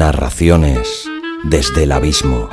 Narraciones desde el abismo.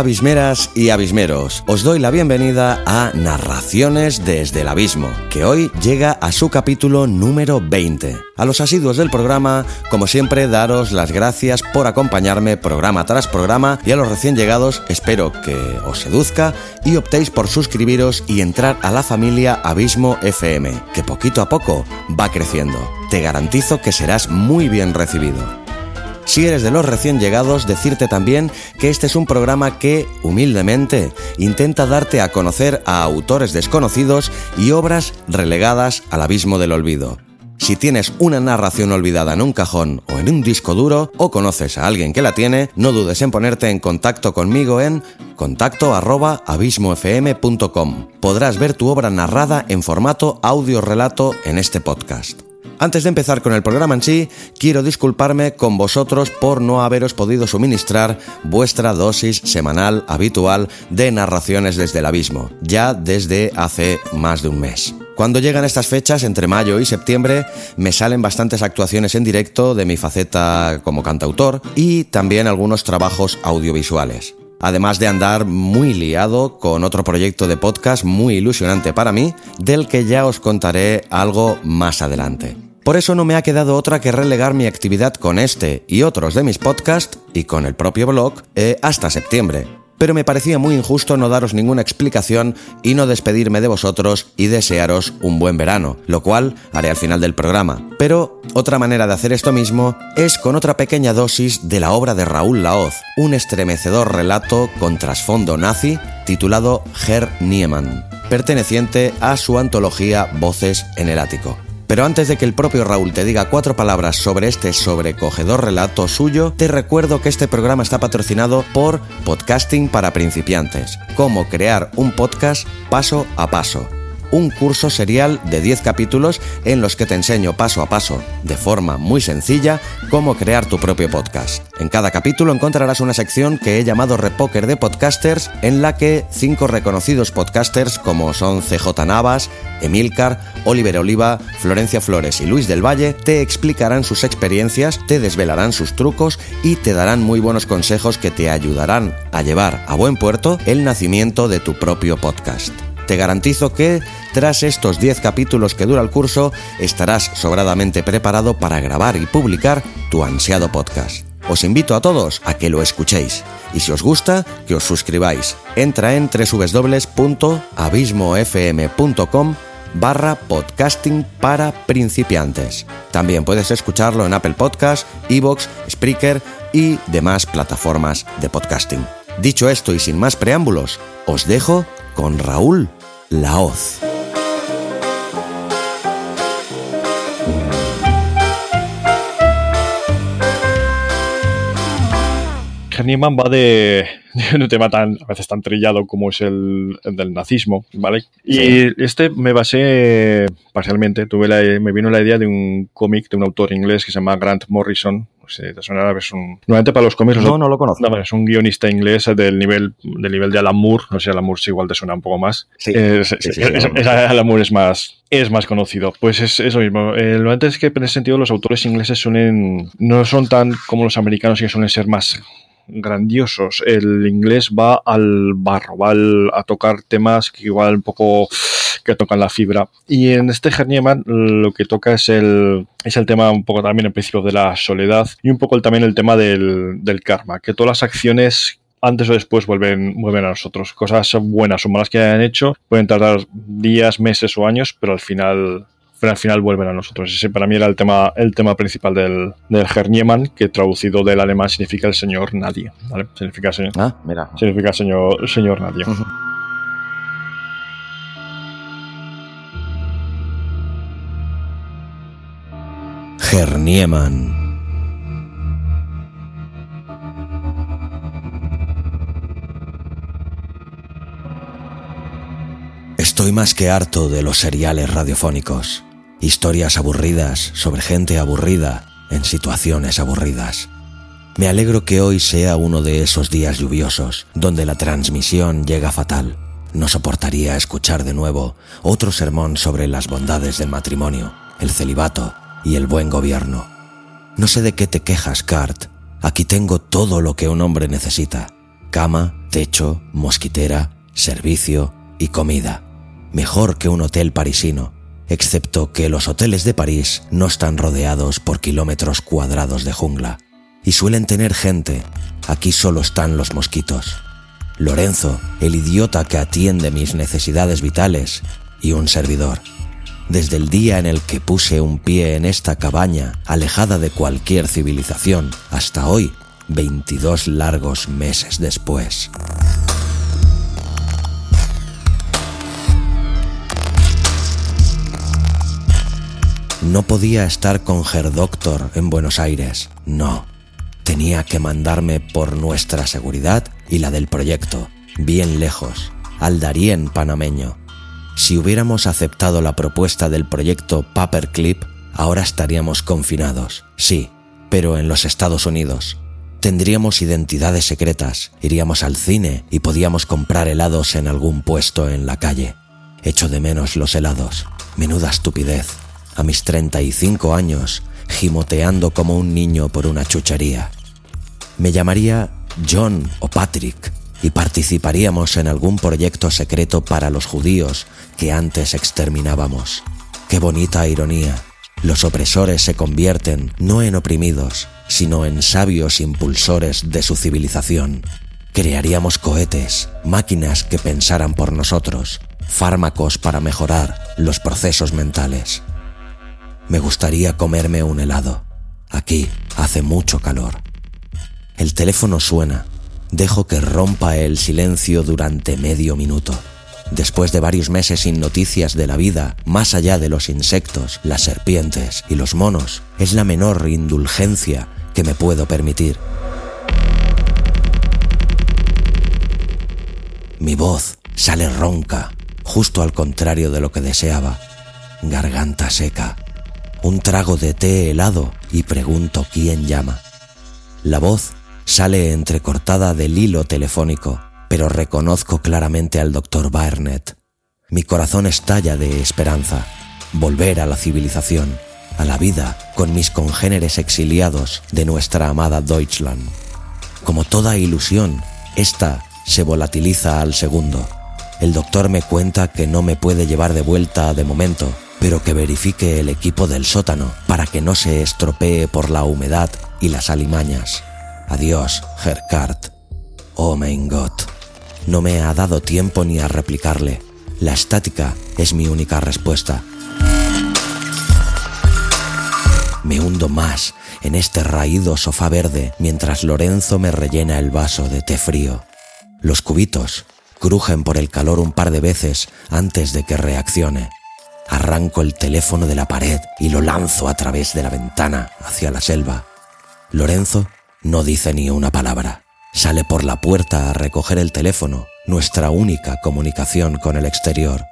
Abismeras y abismeros, os doy la bienvenida a Narraciones desde el Abismo, que hoy llega a su capítulo número 20. A los asiduos del programa, como siempre, daros las gracias por acompañarme programa tras programa y a los recién llegados espero que os seduzca y optéis por suscribiros y entrar a la familia Abismo FM, que poquito a poco va creciendo. Te garantizo que serás muy bien recibido. Si eres de los recién llegados, decirte también que este es un programa que, humildemente, intenta darte a conocer a autores desconocidos y obras relegadas al abismo del olvido. Si tienes una narración olvidada en un cajón o en un disco duro o conoces a alguien que la tiene, no dudes en ponerte en contacto conmigo en contacto arroba abismofm.com. Podrás ver tu obra narrada en formato audio relato en este podcast. Antes de empezar con el programa en sí, quiero disculparme con vosotros por no haberos podido suministrar vuestra dosis semanal habitual de narraciones desde el abismo, ya desde hace más de un mes. Cuando llegan estas fechas, entre mayo y septiembre, me salen bastantes actuaciones en directo de mi faceta como cantautor y también algunos trabajos audiovisuales además de andar muy liado con otro proyecto de podcast muy ilusionante para mí, del que ya os contaré algo más adelante. Por eso no me ha quedado otra que relegar mi actividad con este y otros de mis podcasts y con el propio blog eh, hasta septiembre. Pero me parecía muy injusto no daros ninguna explicación y no despedirme de vosotros y desearos un buen verano, lo cual haré al final del programa. Pero otra manera de hacer esto mismo es con otra pequeña dosis de la obra de Raúl Laoz, un estremecedor relato con trasfondo nazi titulado Herr Niemann, perteneciente a su antología Voces en el Ático. Pero antes de que el propio Raúl te diga cuatro palabras sobre este sobrecogedor relato suyo, te recuerdo que este programa está patrocinado por Podcasting para principiantes. Cómo crear un podcast paso a paso un curso serial de 10 capítulos en los que te enseño paso a paso, de forma muy sencilla, cómo crear tu propio podcast. En cada capítulo encontrarás una sección que he llamado Repoker de Podcasters, en la que cinco reconocidos podcasters como son CJ Navas, Emilcar, Oliver Oliva, Florencia Flores y Luis del Valle te explicarán sus experiencias, te desvelarán sus trucos y te darán muy buenos consejos que te ayudarán a llevar a buen puerto el nacimiento de tu propio podcast. Te garantizo que, tras estos 10 capítulos que dura el curso, estarás sobradamente preparado para grabar y publicar tu ansiado podcast. Os invito a todos a que lo escuchéis y si os gusta, que os suscribáis. Entra en www.abismofm.com barra podcasting para principiantes. También puedes escucharlo en Apple Podcast, Evox, Spreaker y demás plataformas de podcasting. Dicho esto y sin más preámbulos, os dejo con Raúl la. Niemann va de, un tema tan a veces tan trillado como es el, del nazismo, ¿vale? Y este me basé parcialmente, tuve la, me vino la idea de un cómic de un autor inglés que se llama Grant Morrison, te es un... Nuevamente para los cómics... No, no lo conozco. es un guionista inglés del nivel, del nivel de Alan Moore. No sé, Alan Moore igual te suena un poco más. Sí. Alan Moore es más, es más conocido. Pues es eso mismo. Eh, lo antes es que en ese sentido los autores ingleses suelen... No son tan como los americanos que suelen ser más grandiosos. El inglés va al barro, va a tocar temas que igual un poco que tocan la fibra. Y en este Hernieman lo que toca es el, es el tema un poco también el principio de la soledad y un poco el, también el tema del, del karma, que todas las acciones antes o después vuelven, vuelven a nosotros. Cosas buenas o malas que hayan hecho pueden tardar días, meses o años, pero al final pero al final vuelven a nosotros. Ese para mí era el tema, el tema principal del, del Herniemann, que traducido del alemán significa el señor nadie. ¿vale? Significa, señor, ah, mira. significa señor, señor nadie. Herniemann. Estoy más que harto de los seriales radiofónicos. Historias aburridas sobre gente aburrida en situaciones aburridas. Me alegro que hoy sea uno de esos días lluviosos, donde la transmisión llega fatal. No soportaría escuchar de nuevo otro sermón sobre las bondades del matrimonio, el celibato y el buen gobierno. No sé de qué te quejas, Cart. Aquí tengo todo lo que un hombre necesita. Cama, techo, mosquitera, servicio y comida. Mejor que un hotel parisino, excepto que los hoteles de París no están rodeados por kilómetros cuadrados de jungla y suelen tener gente. Aquí solo están los mosquitos. Lorenzo, el idiota que atiende mis necesidades vitales, y un servidor. Desde el día en el que puse un pie en esta cabaña, alejada de cualquier civilización, hasta hoy, 22 largos meses después. No podía estar con Doctor en Buenos Aires, no. Tenía que mandarme por nuestra seguridad y la del proyecto, bien lejos, al Darién panameño. Si hubiéramos aceptado la propuesta del proyecto Paperclip, ahora estaríamos confinados, sí, pero en los Estados Unidos. Tendríamos identidades secretas, iríamos al cine y podíamos comprar helados en algún puesto en la calle. Echo de menos los helados. Menuda estupidez a mis 35 años, gimoteando como un niño por una chuchería. Me llamaría John o Patrick y participaríamos en algún proyecto secreto para los judíos que antes exterminábamos. Qué bonita ironía. Los opresores se convierten no en oprimidos, sino en sabios impulsores de su civilización. Crearíamos cohetes, máquinas que pensaran por nosotros, fármacos para mejorar los procesos mentales. Me gustaría comerme un helado. Aquí hace mucho calor. El teléfono suena. Dejo que rompa el silencio durante medio minuto. Después de varios meses sin noticias de la vida, más allá de los insectos, las serpientes y los monos, es la menor indulgencia que me puedo permitir. Mi voz sale ronca, justo al contrario de lo que deseaba. Garganta seca un trago de té helado y pregunto quién llama. La voz sale entrecortada del hilo telefónico, pero reconozco claramente al doctor Barnett. Mi corazón estalla de esperanza. Volver a la civilización, a la vida con mis congéneres exiliados de nuestra amada Deutschland. Como toda ilusión, esta se volatiliza al segundo. El doctor me cuenta que no me puede llevar de vuelta de momento, pero que verifique el equipo del sótano para que no se estropee por la humedad y las alimañas. Adiós, Herkart. Oh mein Gott. No me ha dado tiempo ni a replicarle. La estática es mi única respuesta. Me hundo más en este raído sofá verde mientras Lorenzo me rellena el vaso de té frío. Los cubitos crujen por el calor un par de veces antes de que reaccione. Arranco el teléfono de la pared y lo lanzo a través de la ventana hacia la selva. Lorenzo no dice ni una palabra. Sale por la puerta a recoger el teléfono, nuestra única comunicación con el exterior.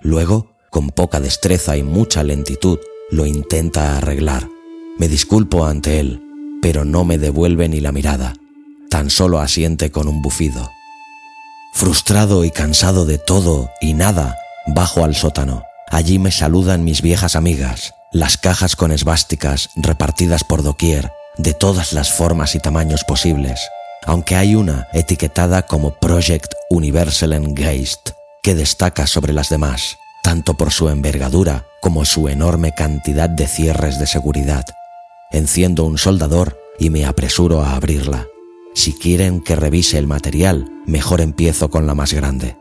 Luego, con poca destreza y mucha lentitud, lo intenta arreglar. Me disculpo ante él, pero no me devuelve ni la mirada. Tan solo asiente con un bufido. Frustrado y cansado de todo y nada, bajo al sótano. Allí me saludan mis viejas amigas, las cajas con esvásticas repartidas por doquier, de todas las formas y tamaños posibles, aunque hay una etiquetada como Project Universal Geist, que destaca sobre las demás, tanto por su envergadura como su enorme cantidad de cierres de seguridad. Enciendo un soldador y me apresuro a abrirla. Si quieren que revise el material, mejor empiezo con la más grande.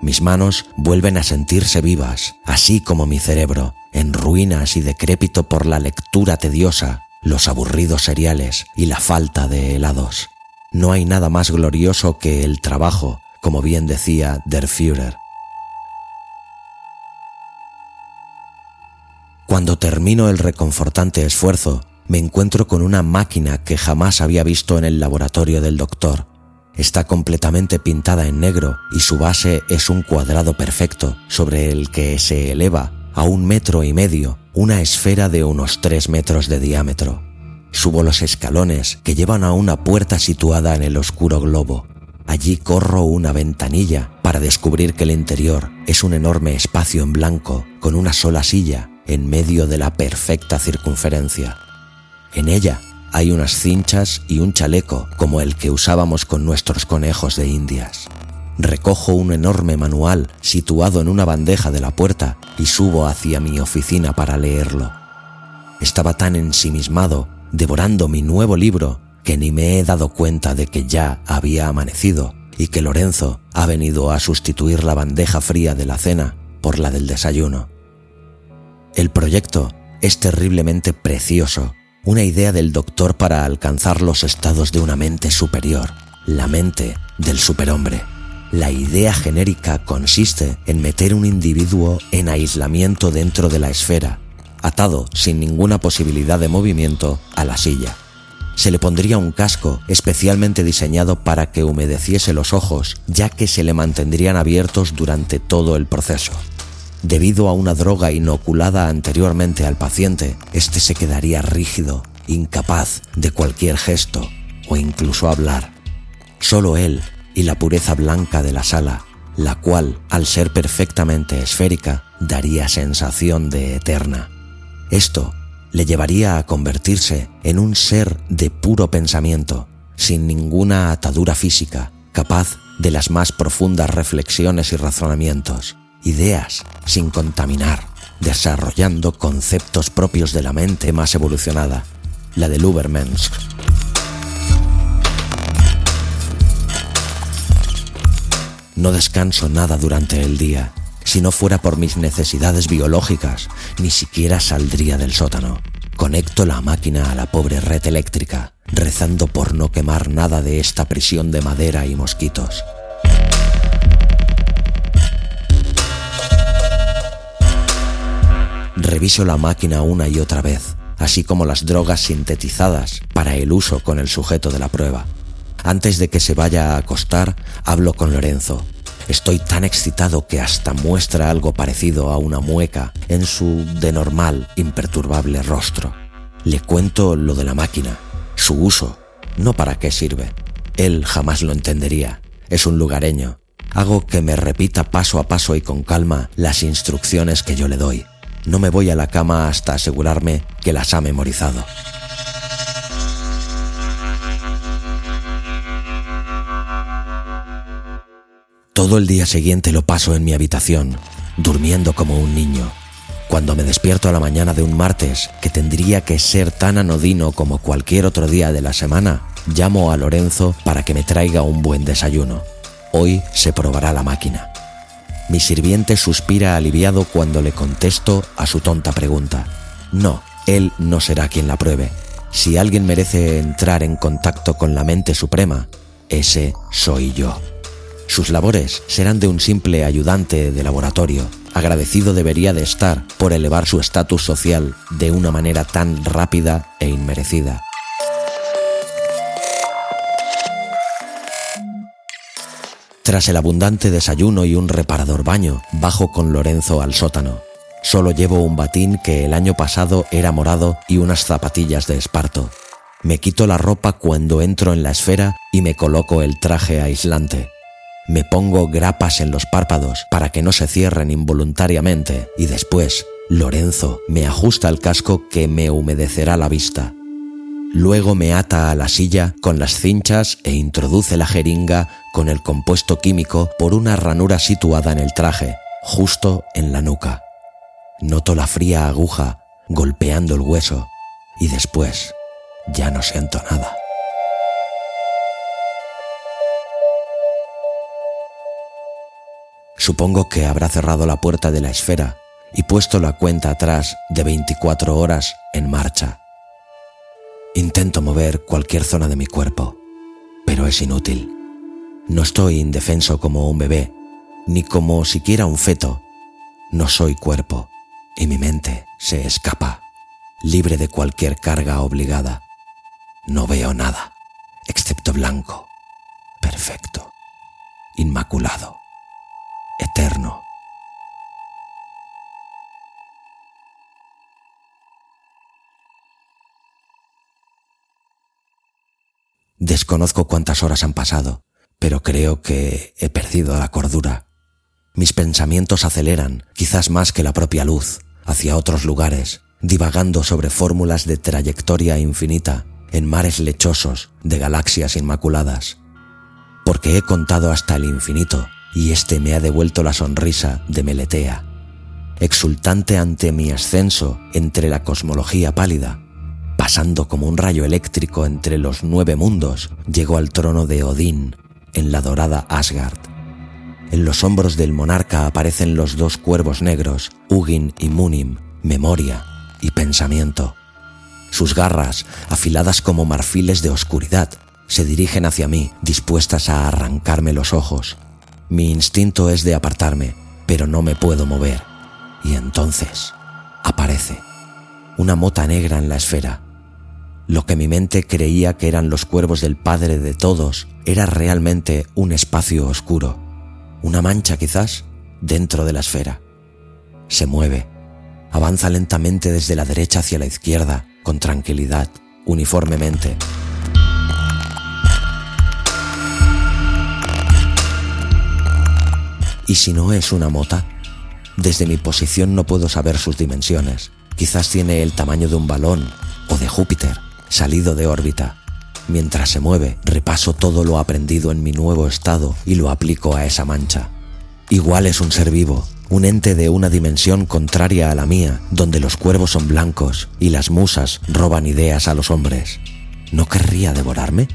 Mis manos vuelven a sentirse vivas, así como mi cerebro, en ruinas y decrépito por la lectura tediosa, los aburridos seriales y la falta de helados. No hay nada más glorioso que el trabajo, como bien decía Der Führer. Cuando termino el reconfortante esfuerzo, me encuentro con una máquina que jamás había visto en el laboratorio del doctor está completamente pintada en negro y su base es un cuadrado perfecto sobre el que se eleva a un metro y medio, una esfera de unos tres metros de diámetro. Subo los escalones que llevan a una puerta situada en el oscuro globo. Allí corro una ventanilla para descubrir que el interior es un enorme espacio en blanco con una sola silla en medio de la perfecta circunferencia. En ella hay unas cinchas y un chaleco como el que usábamos con nuestros conejos de indias. Recojo un enorme manual situado en una bandeja de la puerta y subo hacia mi oficina para leerlo. Estaba tan ensimismado, devorando mi nuevo libro, que ni me he dado cuenta de que ya había amanecido y que Lorenzo ha venido a sustituir la bandeja fría de la cena por la del desayuno. El proyecto es terriblemente precioso una idea del doctor para alcanzar los estados de una mente superior, la mente del superhombre. La idea genérica consiste en meter un individuo en aislamiento dentro de la esfera, atado sin ninguna posibilidad de movimiento a la silla. Se le pondría un casco especialmente diseñado para que humedeciese los ojos, ya que se le mantendrían abiertos durante todo el proceso. Debido a una droga inoculada anteriormente al paciente, este se quedaría rígido, incapaz de cualquier gesto o incluso hablar. Solo él y la pureza blanca de la sala, la cual, al ser perfectamente esférica, daría sensación de eterna. Esto le llevaría a convertirse en un ser de puro pensamiento, sin ninguna atadura física, capaz de las más profundas reflexiones y razonamientos ideas sin contaminar, desarrollando conceptos propios de la mente más evolucionada, la del Ubermensch. No descanso nada durante el día. Si no fuera por mis necesidades biológicas, ni siquiera saldría del sótano. Conecto la máquina a la pobre red eléctrica, rezando por no quemar nada de esta prisión de madera y mosquitos. Reviso la máquina una y otra vez, así como las drogas sintetizadas para el uso con el sujeto de la prueba. Antes de que se vaya a acostar, hablo con Lorenzo. Estoy tan excitado que hasta muestra algo parecido a una mueca en su de normal, imperturbable rostro. Le cuento lo de la máquina, su uso, no para qué sirve. Él jamás lo entendería. Es un lugareño. Hago que me repita paso a paso y con calma las instrucciones que yo le doy. No me voy a la cama hasta asegurarme que las ha memorizado. Todo el día siguiente lo paso en mi habitación, durmiendo como un niño. Cuando me despierto a la mañana de un martes, que tendría que ser tan anodino como cualquier otro día de la semana, llamo a Lorenzo para que me traiga un buen desayuno. Hoy se probará la máquina. Mi sirviente suspira aliviado cuando le contesto a su tonta pregunta. No, él no será quien la pruebe. Si alguien merece entrar en contacto con la mente suprema, ese soy yo. Sus labores serán de un simple ayudante de laboratorio. Agradecido debería de estar por elevar su estatus social de una manera tan rápida e inmerecida. Tras el abundante desayuno y un reparador baño, bajo con Lorenzo al sótano. Solo llevo un batín que el año pasado era morado y unas zapatillas de esparto. Me quito la ropa cuando entro en la esfera y me coloco el traje aislante. Me pongo grapas en los párpados para que no se cierren involuntariamente y después Lorenzo me ajusta el casco que me humedecerá la vista. Luego me ata a la silla con las cinchas e introduce la jeringa con el compuesto químico por una ranura situada en el traje, justo en la nuca. Noto la fría aguja golpeando el hueso y después ya no siento nada. Supongo que habrá cerrado la puerta de la esfera y puesto la cuenta atrás de 24 horas en marcha. Intento mover cualquier zona de mi cuerpo, pero es inútil. No estoy indefenso como un bebé, ni como siquiera un feto. No soy cuerpo, y mi mente se escapa, libre de cualquier carga obligada. No veo nada, excepto blanco, perfecto, inmaculado, eterno. Desconozco cuántas horas han pasado, pero creo que he perdido la cordura. Mis pensamientos aceleran, quizás más que la propia luz, hacia otros lugares, divagando sobre fórmulas de trayectoria infinita en mares lechosos de galaxias inmaculadas. Porque he contado hasta el infinito y este me ha devuelto la sonrisa de Meletea, exultante ante mi ascenso entre la cosmología pálida. Pasando como un rayo eléctrico entre los nueve mundos, llegó al trono de Odín en la dorada Asgard. En los hombros del monarca aparecen los dos cuervos negros, Ugin y Munim, memoria y pensamiento. Sus garras, afiladas como marfiles de oscuridad, se dirigen hacia mí, dispuestas a arrancarme los ojos. Mi instinto es de apartarme, pero no me puedo mover. Y entonces aparece una mota negra en la esfera. Lo que mi mente creía que eran los cuervos del Padre de todos era realmente un espacio oscuro, una mancha quizás dentro de la esfera. Se mueve, avanza lentamente desde la derecha hacia la izquierda, con tranquilidad, uniformemente. ¿Y si no es una mota? Desde mi posición no puedo saber sus dimensiones. Quizás tiene el tamaño de un balón o de Júpiter, salido de órbita. Mientras se mueve, repaso todo lo aprendido en mi nuevo estado y lo aplico a esa mancha. Igual es un ser vivo, un ente de una dimensión contraria a la mía, donde los cuervos son blancos y las musas roban ideas a los hombres. ¿No querría devorarme?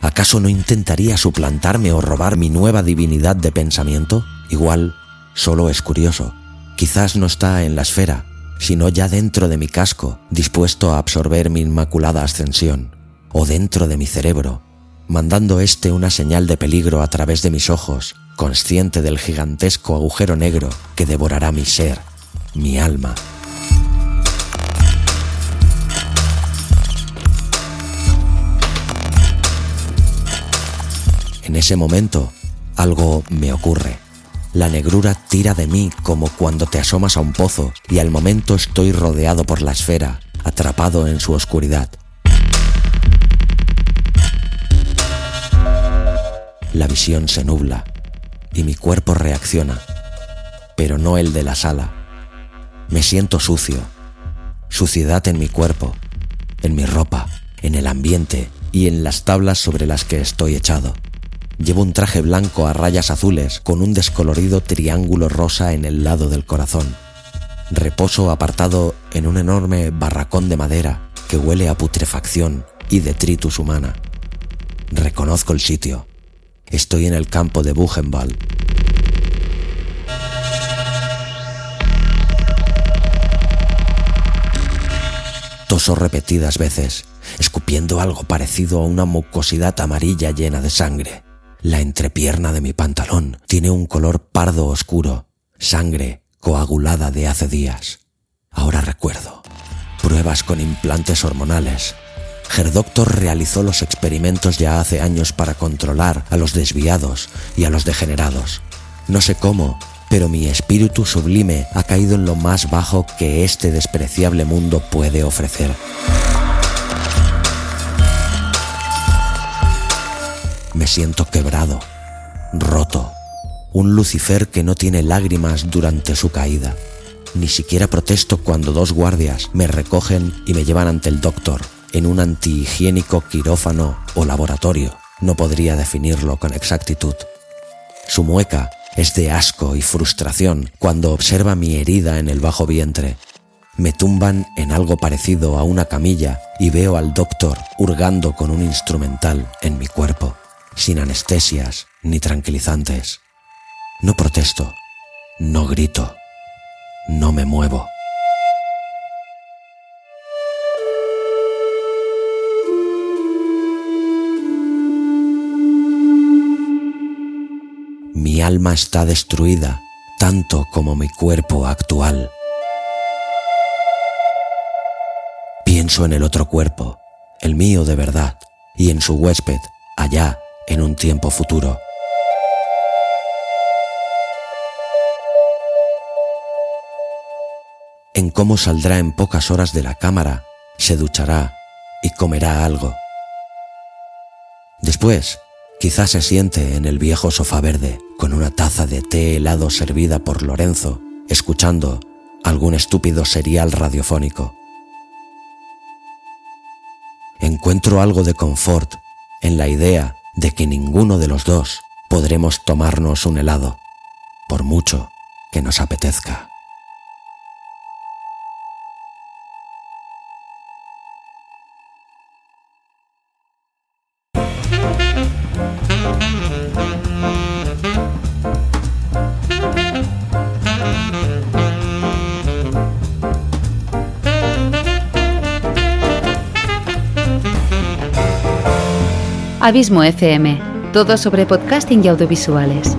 ¿Acaso no intentaría suplantarme o robar mi nueva divinidad de pensamiento? Igual, solo es curioso. Quizás no está en la esfera, sino ya dentro de mi casco, dispuesto a absorber mi inmaculada ascensión, o dentro de mi cerebro, mandando éste una señal de peligro a través de mis ojos consciente del gigantesco agujero negro que devorará mi ser, mi alma. En ese momento, algo me ocurre. La negrura tira de mí como cuando te asomas a un pozo y al momento estoy rodeado por la esfera, atrapado en su oscuridad. La visión se nubla y mi cuerpo reacciona, pero no el de la sala. Me siento sucio, suciedad en mi cuerpo, en mi ropa, en el ambiente y en las tablas sobre las que estoy echado. Llevo un traje blanco a rayas azules con un descolorido triángulo rosa en el lado del corazón. Reposo apartado en un enorme barracón de madera que huele a putrefacción y detritus humana. Reconozco el sitio. Estoy en el campo de Buchenwald. Toso repetidas veces, escupiendo algo parecido a una mucosidad amarilla llena de sangre. La entrepierna de mi pantalón tiene un color pardo oscuro, sangre coagulada de hace días. Ahora recuerdo. Pruebas con implantes hormonales, Gerdoctor realizó los experimentos ya hace años para controlar a los desviados y a los degenerados. No sé cómo, pero mi espíritu sublime ha caído en lo más bajo que este despreciable mundo puede ofrecer. Me siento quebrado, roto, un Lucifer que no tiene lágrimas durante su caída. Ni siquiera protesto cuando dos guardias me recogen y me llevan ante el doctor en un antihigiénico quirófano o laboratorio. No podría definirlo con exactitud. Su mueca es de asco y frustración cuando observa mi herida en el bajo vientre. Me tumban en algo parecido a una camilla y veo al doctor hurgando con un instrumental en mi cuerpo, sin anestesias ni tranquilizantes. No protesto, no grito, no me muevo. Mi alma está destruida, tanto como mi cuerpo actual. Pienso en el otro cuerpo, el mío de verdad, y en su huésped, allá, en un tiempo futuro. En cómo saldrá en pocas horas de la cámara, se duchará y comerá algo. Después, quizás se siente en el viejo sofá verde con una taza de té helado servida por Lorenzo, escuchando algún estúpido serial radiofónico. Encuentro algo de confort en la idea de que ninguno de los dos podremos tomarnos un helado, por mucho que nos apetezca. Abismo FM, todo sobre podcasting y audiovisuales.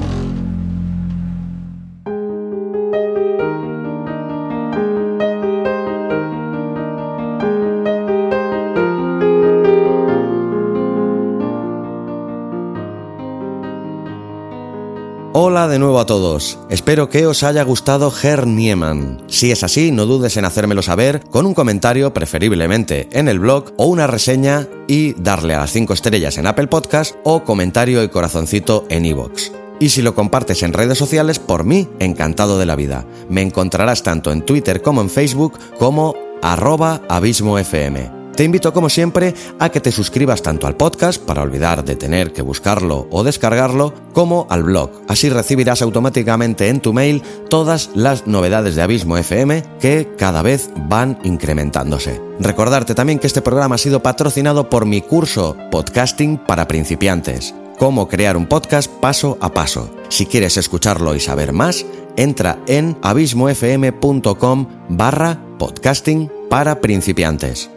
De nuevo a todos. Espero que os haya gustado Herr Niemann. Si es así, no dudes en hacérmelo saber con un comentario, preferiblemente en el blog, o una reseña y darle a las 5 estrellas en Apple Podcast o comentario y corazoncito en iVoox. Y si lo compartes en redes sociales, por mí, encantado de la vida. Me encontrarás tanto en Twitter como en Facebook como arroba abismofm. Te invito como siempre a que te suscribas tanto al podcast para olvidar de tener que buscarlo o descargarlo, como al blog. Así recibirás automáticamente en tu mail todas las novedades de Abismo FM que cada vez van incrementándose. Recordarte también que este programa ha sido patrocinado por mi curso Podcasting para principiantes. Cómo crear un podcast paso a paso. Si quieres escucharlo y saber más, entra en abismofm.com barra podcasting para principiantes.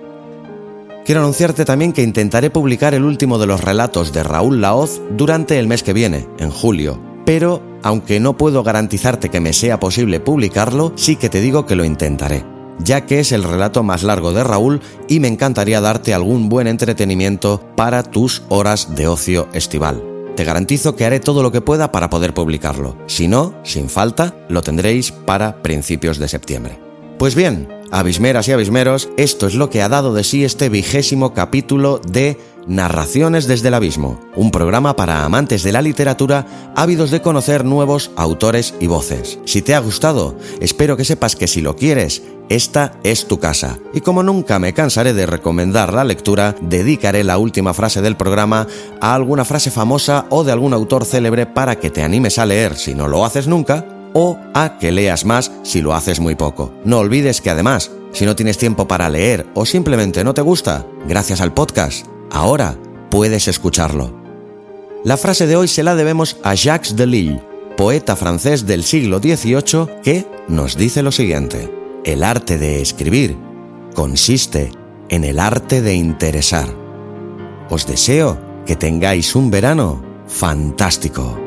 Quiero anunciarte también que intentaré publicar el último de los relatos de Raúl Laoz durante el mes que viene, en julio. Pero, aunque no puedo garantizarte que me sea posible publicarlo, sí que te digo que lo intentaré, ya que es el relato más largo de Raúl y me encantaría darte algún buen entretenimiento para tus horas de ocio estival. Te garantizo que haré todo lo que pueda para poder publicarlo. Si no, sin falta, lo tendréis para principios de septiembre. Pues bien, abismeras y abismeros, esto es lo que ha dado de sí este vigésimo capítulo de Narraciones desde el Abismo, un programa para amantes de la literatura ávidos de conocer nuevos autores y voces. Si te ha gustado, espero que sepas que si lo quieres, esta es tu casa. Y como nunca me cansaré de recomendar la lectura, dedicaré la última frase del programa a alguna frase famosa o de algún autor célebre para que te animes a leer si no lo haces nunca o a que leas más si lo haces muy poco. No olvides que además, si no tienes tiempo para leer o simplemente no te gusta, gracias al podcast, ahora puedes escucharlo. La frase de hoy se la debemos a Jacques Delille, poeta francés del siglo XVIII, que nos dice lo siguiente. El arte de escribir consiste en el arte de interesar. Os deseo que tengáis un verano fantástico.